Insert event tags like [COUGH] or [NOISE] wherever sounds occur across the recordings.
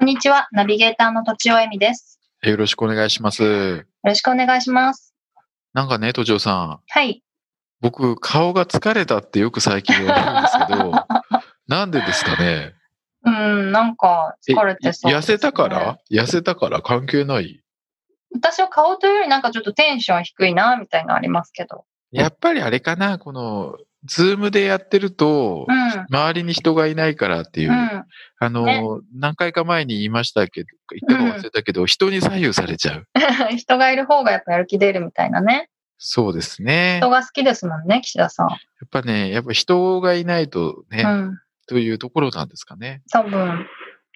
こんにちは。ナビゲーターのとちおえみです。よろしくお願いします。よろしくお願いします。なんかね、都庁さん、はい。僕、顔が疲れたってよく最近言われるんですけど、[LAUGHS] なんでですかね？うん、なんかえ疲れてそう、痩せたから？痩せたから？関係ない？私は顔というよりなんかちょっとテンション低いな、みたいなのありますけど。やっぱりあれかな？この、ズームでやってると、うん。周りに人がいないからっていう、うん。あの、ね何回か前に言いましたけど、言ったか忘れたけど、人に左右されちゃう。[LAUGHS] 人がいる方がやっぱやる気出るみたいなね。そうですね。人が好きですもんね、岸田さん。やっぱね、やっぱ人がいないとね、うん。というところなんですかね。多分、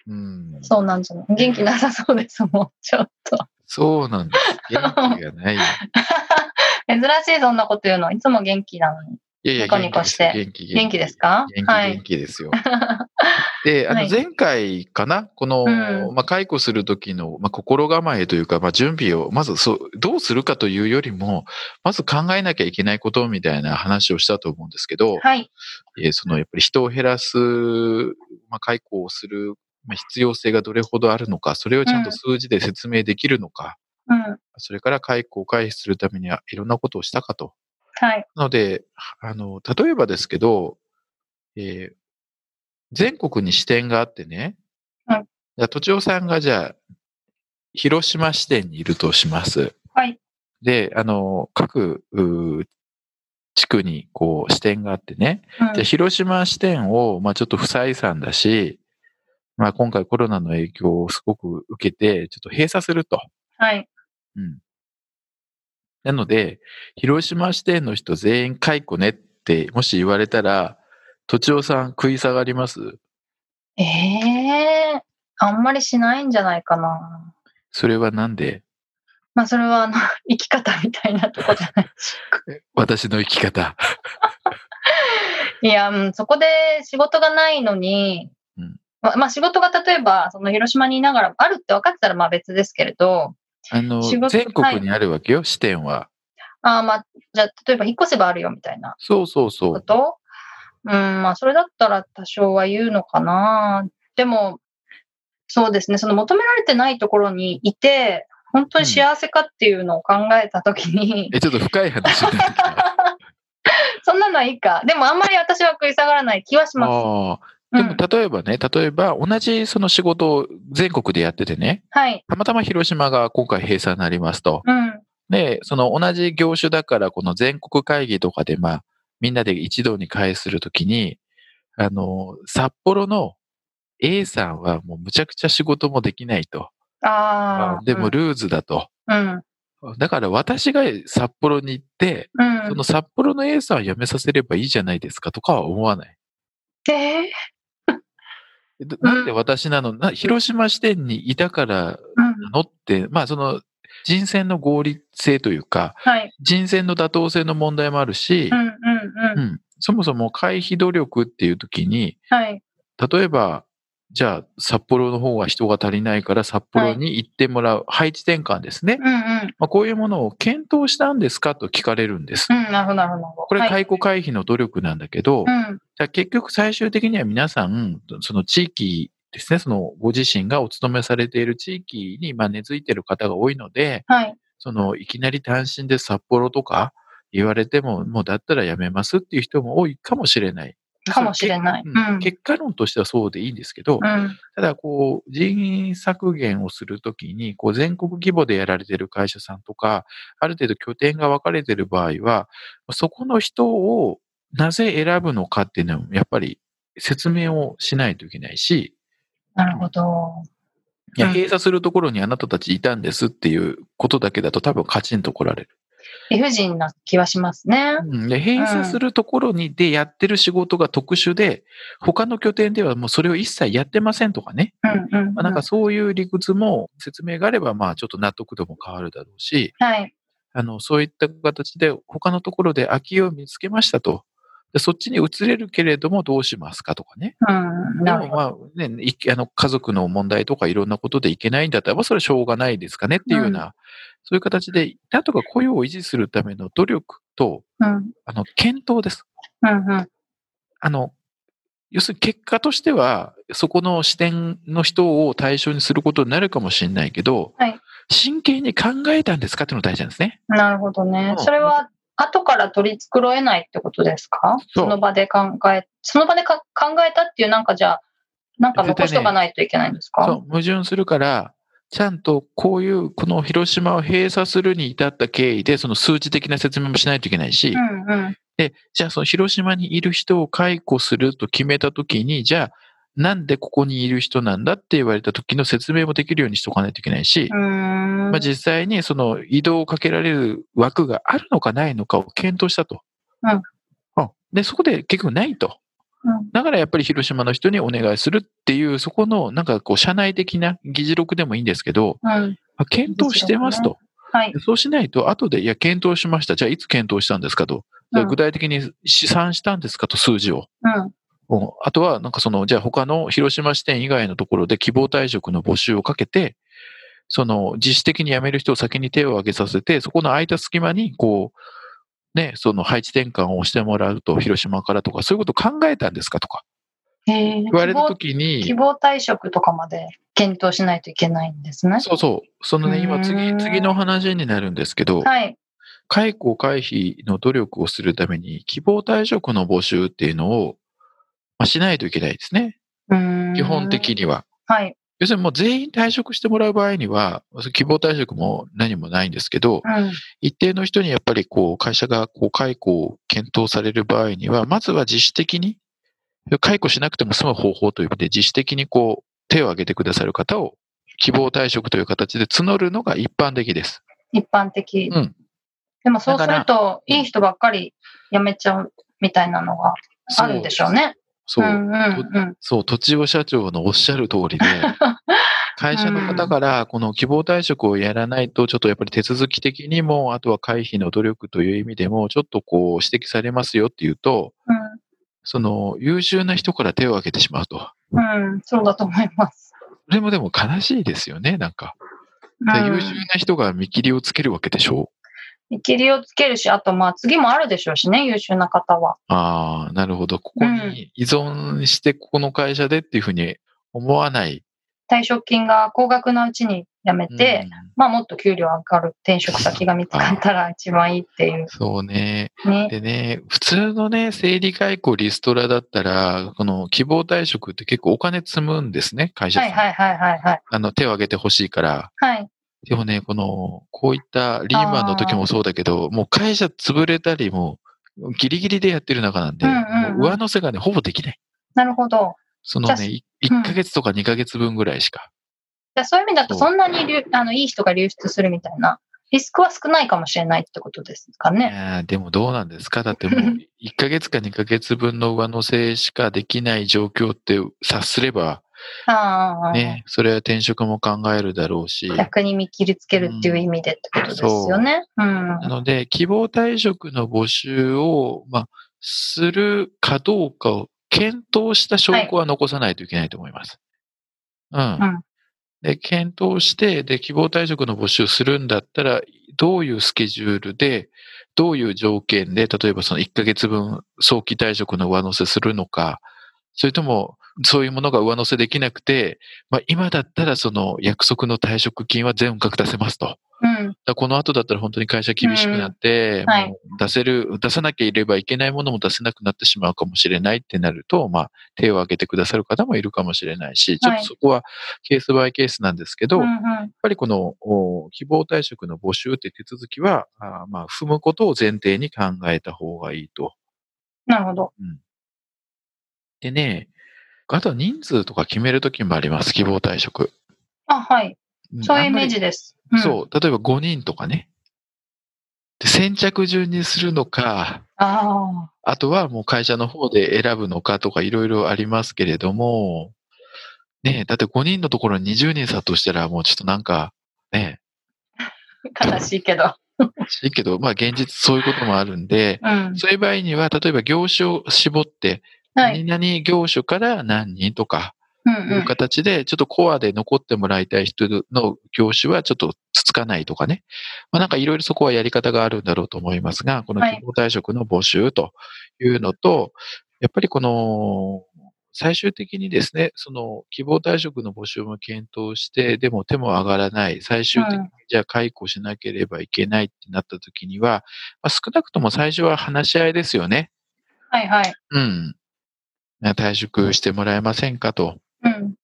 うん。そうなんじゃない？元気なさそうですもん、ちょっと。そうなんです。元気がない。い [LAUGHS] 珍しい、そんなこと言うの。いつも元気なのに。やいや、ニコニコして元気元気ですか？元気、はい元気ですよ。[LAUGHS] で、あの、はい前回かな？この、うんまあ、解雇するときの、まあ、心構えというか、まあ、準備を、まず、そう、どうするかというよりも、まず考えなきゃいけないことみたいな話をしたと思うんですけど、はい。えーその、やっぱり人を減らす、まあ、解雇をする、まあ、必要性がどれほどあるのか、それをちゃんと数字で説明できるのか、うん。それから解雇を回避するためにはいろんなことをしたかと。はい。なので、あの、例えばですけど、えー全国に支店があってね、はいじゃあ、都庁さんがじゃあ、広島支店にいるとします。はい。で、あの、各、地区にこう支店があってね、うんじゃあ広島支店を、まあちょっと不採算だし、まあ今回コロナの影響をすごく受けて、ちょっと閉鎖すると。はい。うん。なので、広島支店の人全員解雇ねって、もし言われたら、都庁さん食い下がります？ええあんまりしないんじゃないかな。それはなんで？まあ、それは、あの、[LAUGHS] 生き方みたいなとこじゃない。私の生き方。いや、うん、そこで仕事がないのに、うんまあ、まあ仕事が例えば、その広島にいながらあるって分かってたらまあ別ですけれど、あの、全国にあるわけよ、支店は。ああまあ、じゃあ例えば引っ越せばあるよみたいなそうそうそう。こと？うん、まあそれだったら多少は言うのかな。でも、そうですね、その求められてないところにいて、本当に幸せかっていうのを考えたときに、え、ちょっと深い話になってきた。[LAUGHS] そんなのはいいか。でもあんまり私は食い下がらない気はします。でもうん、例えばね、例えば同じその仕事を全国でやっててね、はい。たまたま広島が今回閉鎖になりますと。うん。で、その同じ業種だから、この全国会議とかで、まあ、みんなで一堂に会するときに、あの、札幌の A さんはもうむちゃくちゃ仕事もできないと。ああ。でもルーズだと。うん。だから私が札幌に行って、うん。その札幌の A さんを辞めさせればいいじゃないですかとかは思わない。えー？でなんで私なの？な、広島支店にいたからうんなのって、まあその人選の合理性というか、はい。人選の妥当性の問題もあるし、う。ん、そもそも回避努力っていう時に、はい。例えば、じゃあ札幌の方が人が足りないから札幌に行ってもらう、配置転換ですね。うんうん。まあ、こういうものを検討したんですかと聞かれるんです。うん、なるほど、なるほど。はい、これ解雇回避の努力なんだけど、うん。じゃあ結局最終的には皆さん、その地域ですね、そのご自身がお勤めされている地域にまあ根付いている方が多いので、はい。そのいきなり単身で札幌とか言われても、もうだったらやめますっていう人も多いかもしれない。かもしれない。結果論としてはそうでいいんですけど、うん。ただこう人員削減をするときに、こう全国規模でやられている会社さんとか、ある程度拠点が分かれている場合は、そこの人をなぜ選ぶのかっていうのも、やっぱり説明をしないといけないし、なるほど。いや、うん閉鎖するところにあなたたちいたんですっていうことだけだと多分カチンと来られる。理不尽な気はしますね。うんで閉鎖するところにでやってる仕事が特殊で、他の拠点ではもうそれを一切やってませんとかね。うんうん、うん。まあ、なんかそういう理屈も説明があれば、まあちょっと納得度も変わるだろうし、はい。あの、そういった形で他のところで空きを見つけましたと。でそっちに移れるけれどもどうしますかとかね。うん。でもまあね、いあの家族の問題とかいろんなことでいけないんだったら、まあそれはしょうがないですかねっていうような、そういう形で、なんとか雇用を維持するための努力と、ど。うん。あの、検討です。うんうん。あの、要するに結果としては、そこの視点の人を対象にすることになるかもしれないけど、はい真剣に考えたんですかっていうのが大事なんですね。なるほどねう。んそれは、後から取り繕えないってことですか？その場で考え、その場でか考えたっていうなんかじゃあ、なんか残しとかないといけないんですか？そう、矛盾するから、ちゃんとこういう、この広島を閉鎖するに至った経緯で、その数値的な説明もしないといけないし、うんうん。で、じゃあその広島にいる人を解雇すると決めたときに、じゃあ、なんでここにいる人なんだって言われた時の説明もできるようにしとかないといけないし。まあ、実際にその移動をかけられる枠があるのかないのかを検討したと。うんうんで、そこで結局ないと。うんだからやっぱり広島の人にお願いするっていう、そこのなんかこう社内的な議事録でもいいんですけど、検討してますと。はい。そうしないと、後で、いや、検討しました。じゃあ、いつ検討したんですかと。うん具体的に試算したんですかと、数字を。うん。うんあとは、なんかその、じゃあ他の広島支店以外のところで希望退職の募集をかけて、その自主的に辞める人を先に手を挙げさせて、そこの空いた隙間に、こう、ね、その配置転換をしてもらうと、広島からとか、そういうこと考えたんですかとか、言われたとき希に、望退職とかまで検討しないといけないんですね。そうそう、そのね、今次、ん次の話になるんですけど、はい。解雇回避の努力をするために、希望退職の募集っていうのを、まあ、しないといけないですね。基本的には。はい。要するにもう全員退職してもらう場合には、希望退職も何もないんですけど、うん。一定の人にやっぱりこう会社がこう解雇を検討される場合には、まずは自主的に、解雇しなくても済む方法ということで、自主的にこう手を挙げてくださる方を希望退職という形で募るのが一般的です。一般的。うんでもそうすると、いい人ばっかり辞めちゃうみたいなのがあるんでしょうね。そう。んうんうん。そう、土地尾社長のおっしゃる通りで、[LAUGHS] 会社の方からこの希望退職をやらないと、ちょっとやっぱり手続き的にも、あとは回避の努力という意味でも、ちょっとこう指摘されますよっていうと、その優秀な人から手を挙げてしまうと。うん。うん。そうだと思います。それもでも悲しいですよね、なんか。優秀ん。な人が見切りをつけるわけでしょ見切りをつけるし、あとまあ次もあるでしょうしね、優秀な方は。ああ、なるほど。ここに依存して、ここの会社でっていうふうに思わない。退職金が高額なうちに辞めて、うんまあもっと給料上がる転職先が見つかったら一番いいっていうそうね。ね。でね、普通のね、整理解雇リストラだったら、この希望退職って結構お金積むんですね、会社さん。はいはいはいはいはい。あの、手を挙げてほしいから。はい。でもね、この、こういったリーマンの時もそうだけど、もう会社潰れたりも、ギリギリでやってる中なんで、うんうん上乗せがね、ほぼできない。なるほど。そのね、いうん1ヶ月とか2ヶ月分ぐらいしか。じゃあそういう意味だとそんなに流あのいい人が流出するみたいなリスクは少ないかもしれないってことですかいね。でもどうなんですか？だってもう、[LAUGHS] 1ヶ月か2ヶ月分の上乗せしかできない状況って察すれば、ね、それは転職も考えるだろうし。逆に見切りつけるっていう意味でってことですよね。うん。なので、希望退職の募集を、まあ、するかどうかを検討した証拠は残さないといけないと思います。うん。うんで、検討して、で、希望退職の募集するんだったら、どういうスケジュールで、どういう条件で、例えばその1ヶ月分早期退職の上乗せするのか、それとも、そういうものが上乗せできなくて、まあ、今だったらその約束の退職金は全額出せますと。うん。この後だったら本当に会社厳しくなって、うんはい出せる、出さなきゃいればいけないものも出せなくなってしまうかもしれないってなると、まあ、手を挙げてくださる方もいるかもしれないし、ちょっとそこはケースバイケースなんですけど、やっうんうんぱりこのお希望退職の募集って手続きは、あーまあ、踏むことを前提に考えた方がいいと。なるほど。でね、あとは人数とか決めるときもあります、希望退職。あ、はい。んそういうイメージです。うんそう、例えば5人とかね。で先着順にするのか、ああとはもう会社の方で選ぶのかとかいろいろありますけれども、ねえ、だって5人のところに20人殺到したらもうちょっとなんか、ねあ、[LAUGHS] 悲しいけど。え、しいけど、まあ現実そういうこともあるんで、うん。そういう場合には、例えば業種を絞って、はい。何々業種から何人とか、うんいう形で、ちょっとコアで残ってもらいたい人の業種はちょっとつつかないとかね。まあなんかいろいろそこはやり方があるんだろうと思いますが、このはい希望退職の募集というのと、やっぱりこの、最終的にですね、その希望退職の募集も検討して、でも手も上がらない、最終的にうんじゃあ解雇しなければいけないってなった時には、まあ、少なくとも最初は話し合いですよね。はいはい。うん。退職してもらえませんかと。うん。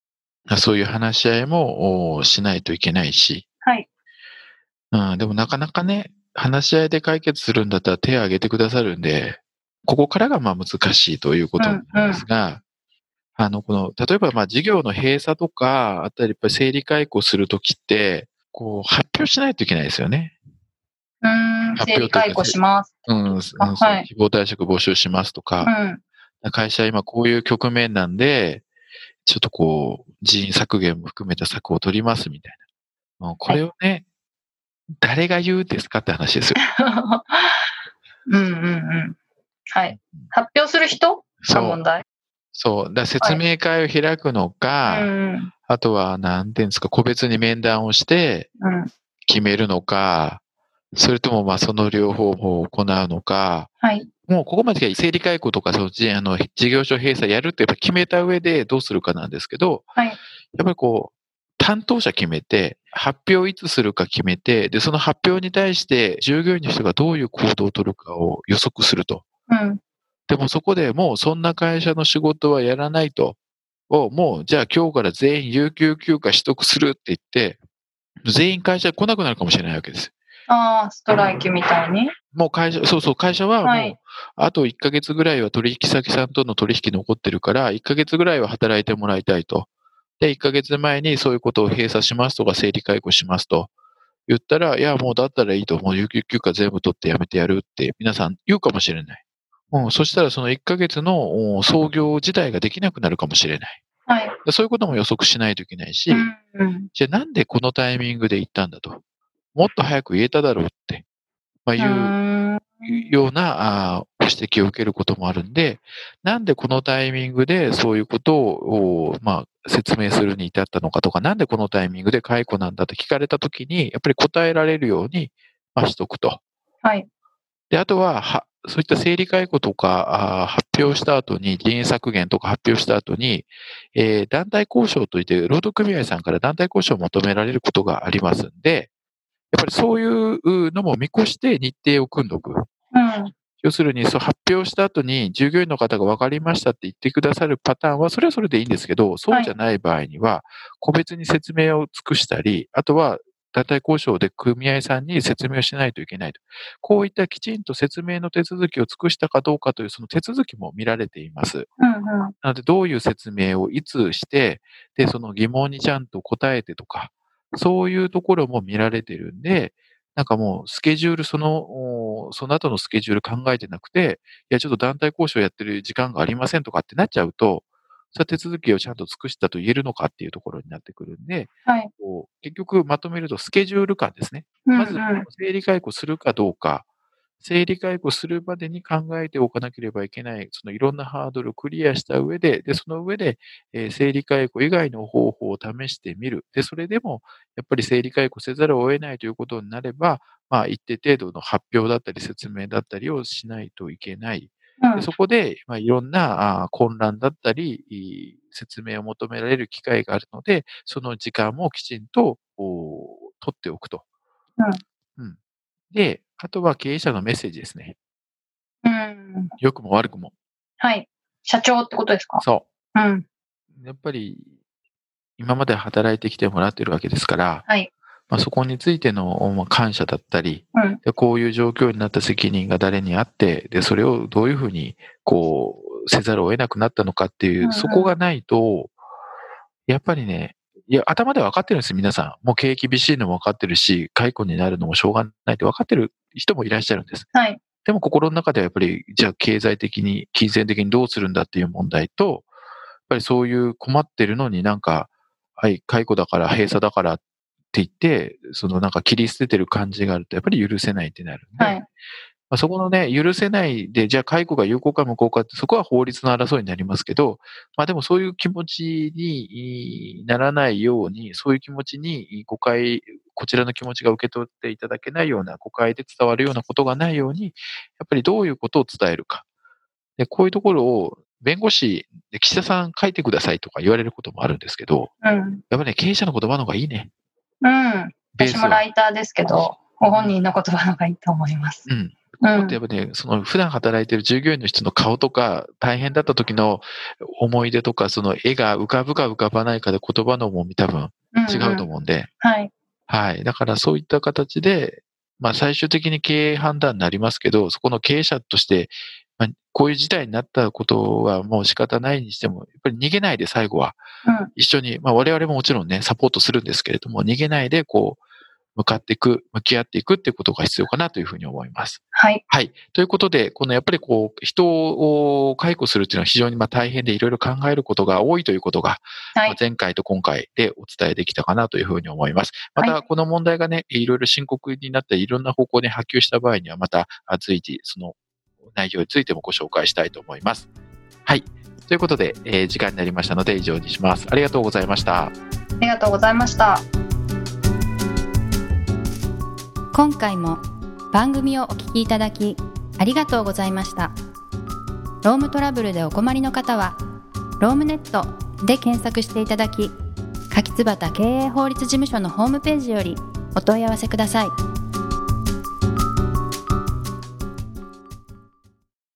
そういう話し合いもおしないといけないし。はい。うん、でもなかなかね、話し合いで解決するんだったら手を挙げてくださるんで、ここからがまあ難しいということなんですが、あの、この、例えばまあ事業の閉鎖とか、あったりやっぱり整理解雇するときって、こう発表しないといけないですよね。うーん。発表整理解雇します。うん、はい希望退職募集しますとうか、ん。会社は今こういう局面なんで、ちょっとこう、人員削減も含めた策を取りますみたいな。もうこれをね、誰が言うんですかって話ですよ。[LAUGHS] うんうんうん。はい。発表する人？がそう。問題？そう。だ説明会を開くのか、うんあとは、なんていうんですか、個別に面談をしてうん。決めるのか、それともまあその両方を行うのか、はい。もうここまでが整理解雇とか、そのじあの事業所閉鎖やるってやっぱ決めた上でどうするかなんですけど、はい。やっぱりこう、担当者決めて、発表いつするか決めて、で、その発表に対して従業員の人がどういう行動を取るかを予測すると。うん。でもそこでもうそんな会社の仕事はやらないと。をもうじゃあ今日から全員有給休暇取得するって言って、全員会社来なくなるかもしれないわけです。ああ、ストライキみたいに？もう会社、そうそう、会社はもう、はいあと1ヶ月ぐらいは取引先さんとの取引残ってるから、1ヶ月ぐらいは働いてもらいたいと。で、1ヶ月前にそういうことを閉鎖しますとか、整理解雇しますと言ったら、いや、もうだったらいいと、もう有給休暇全部取ってやめてやるって皆さん言うかもしれない。うん、そしたらその1ヶ月のお創業自体ができなくなるかもしれない。はい。でそういうことも予測しないといけないし、うんうん。じゃあなんでこのタイミングで言ったんだと。もっと早く言えただろうって、まあ、いうようなあ指摘を受けることもあるんで、なんでこのタイミングでそういうことを、おまあ、説明するに至ったのかとか、なんでこのタイミングで解雇なんだと聞かれたときに、やっぱり答えられるように、まあ、しとくと。はい。で、あとは、はそういった整理解雇とかあー発表した後に、人員削減とか発表した後に、えー団体交渉といって、労働組合さんから団体交渉を求められることがありますんで、ぱりそういうのも見越して日程を組んどく。うん。要するに、そう発表した後に従業員の方が分かりましたって言ってくださるパターンは、それはそれでいいんですけど、そうじゃない場合には、個別に説明を尽くしたり、あとは団体交渉で組合さんに説明をしないといけないと。こういったきちんと説明の手続きを尽くしたかどうかというその手続きも見られています。うんうん。なので、どういう説明をいつして、で、その疑問にちゃんと答えてとか、そういうところも見られてるんで、なんかもうスケジュール、その、おその後のスケジュール考えてなくて、いや、ちょっと団体交渉やってる時間がありませんとかってなっちゃうと、それは手続きをちゃんと尽くしたと言えるのかっていうところになってくるんで、はい。こう結局まとめるとスケジュール感ですね。うんまず、整理解雇するかどうか、整理解雇するまでに考えておかなければいけない、そのいろんなハードルをクリアした上で、で、その上で、えー整理解雇以外の方法を試してみる。で、それでも、やっぱり整理解雇せざるを得ないということになれば、まあ、一定程度の発表だったり説明だったりをしないといけない。うんでそこで、まあ、いろんなあー混乱だったり、い説明を求められる機会があるので、その時間もきちんとお取っておくと。うん。で、あとは経営者のメッセージですね。うん。良くも悪くも。はい。社長ってことですか？そうん。う。やっぱり、今まで働いてきてもらってるわけですから、はい。まあ、そこについてのまあ感謝だったり、うん。でこういう状況になった責任が誰にあって、で、それをどういうふうに、こう、せざるを得なくなったのかっていう、うんうんそこがないと、やっぱりね、いや、頭で分かってるんですよ、皆さん。もう経営厳しいのも分かってるし、解雇になるのもしょうがないって分かってる人もいらっしゃるんです。はい。でも心の中ではやっぱり、じゃあ経済的に、金銭的にどうするんだっていう問題と、やっぱりそういう困ってるのになんか、はい、解雇だから、閉鎖だからって言って、そのなんか切り捨ててる感じがあると、やっぱり許せないってなるんで、はい。まあ、そこのね、許せないで、じゃあ解雇が有効か無効かって、そこは法律の争いになりますけど、まあでもそういう気持ちにならないように、そういう気持ちに誤解、こちらの気持ちが受け取っていただけないような、誤解で伝わるようなことがないように、やっぱりどういうことを伝えるか。で、こういうところを弁護士で岸田さん書いてくださいとか言われることもあるんですけど、うん。やっぱりね、経営者の言葉の方がいいね。うん。私もライターですけど、ご本人の言葉の方がいいと思います。うん。うんやっ。ぱね、その普段働いてる従業員の人の顔とか、大変だった時の思い出とか、その絵が浮かぶか浮かばないかで言葉の重み多分違うとんん思うんで、はい。はい。だからそういった形で、まあ最終的に経営判断になりますけど、そこの経営者として、まあ、こういう事態になったことはもう仕方ないにしても、やっぱり逃げないで最後はうん。一緒に、まあ我々ももちろんね、サポートするんですけれども、逃げないでこう、向かっていく、向き合っていくっていうことが必要かなというふうに思います。はい。はい。ということで、このやっぱりこう、人を解雇するっていうのは非常にまあ大変でいろいろ考えることが多いということが、はいまあ前回と今回でお伝えできたかなというふうに思います。まはた、この問題がね、いろいろ深刻になっていろんな方向に波及した場合には、またあ随時、その内容についてもご紹介したいと思います。はい。ということで、えー時間になりましたので以上にします。ありがとうございました。ありがとうございました。今回も番組をお聞きいただきありがとうございました。ロームトラブルでお困りの方はロームネットで検索していただき柿椿経営法律事務所のホームページよりお問い合わせください。